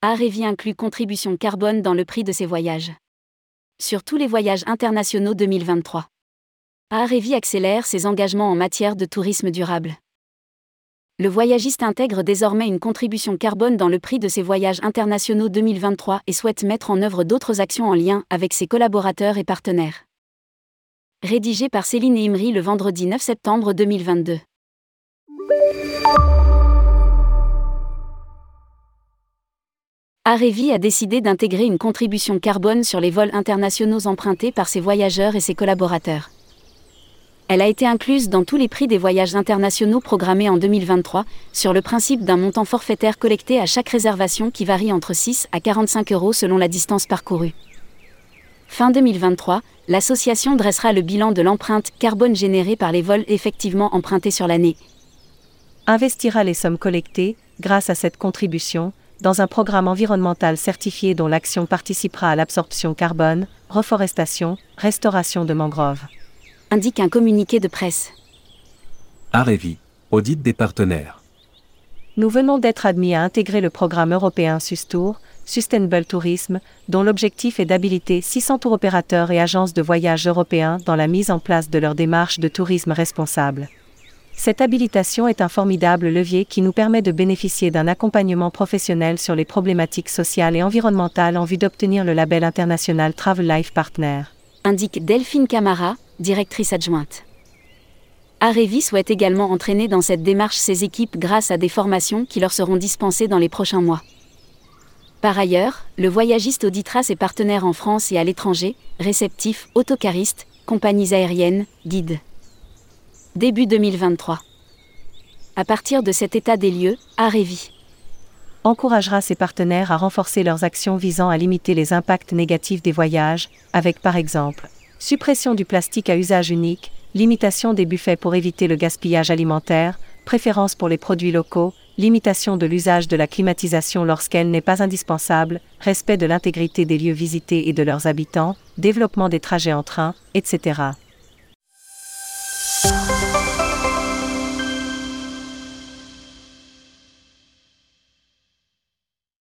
Arevi inclut contribution carbone dans le prix de ses voyages. Sur tous les voyages internationaux 2023. Arevi accélère ses engagements en matière de tourisme durable. Le voyagiste intègre désormais une contribution carbone dans le prix de ses voyages internationaux 2023 et souhaite mettre en œuvre d'autres actions en lien avec ses collaborateurs et partenaires. Rédigé par Céline Imri le vendredi 9 septembre 2022. Arevi a décidé d'intégrer une contribution carbone sur les vols internationaux empruntés par ses voyageurs et ses collaborateurs. Elle a été incluse dans tous les prix des voyages internationaux programmés en 2023, sur le principe d'un montant forfaitaire collecté à chaque réservation qui varie entre 6 à 45 euros selon la distance parcourue. Fin 2023, l'association dressera le bilan de l'empreinte carbone générée par les vols effectivement empruntés sur l'année. Investira les sommes collectées, grâce à cette contribution, dans un programme environnemental certifié dont l'action participera à l'absorption carbone, reforestation, restauration de mangroves indique un communiqué de presse. Arevi, audit des partenaires. Nous venons d'être admis à intégrer le programme européen Sustour, Sustainable Tourism, dont l'objectif est d'habiliter 600 tour opérateurs et agences de voyage européens dans la mise en place de leur démarche de tourisme responsable. Cette habilitation est un formidable levier qui nous permet de bénéficier d'un accompagnement professionnel sur les problématiques sociales et environnementales en vue d'obtenir le label international Travel Life Partner. Indique Delphine Camara, directrice adjointe. Arevi souhaite également entraîner dans cette démarche ses équipes grâce à des formations qui leur seront dispensées dans les prochains mois. Par ailleurs, le voyagiste auditera ses partenaires en France et à l'étranger, réceptifs, autocaristes, compagnies aériennes, guides. Début 2023. À partir de cet état des lieux, Arevi encouragera ses partenaires à renforcer leurs actions visant à limiter les impacts négatifs des voyages, avec par exemple suppression du plastique à usage unique, limitation des buffets pour éviter le gaspillage alimentaire, préférence pour les produits locaux, limitation de l'usage de la climatisation lorsqu'elle n'est pas indispensable, respect de l'intégrité des lieux visités et de leurs habitants, développement des trajets en train, etc.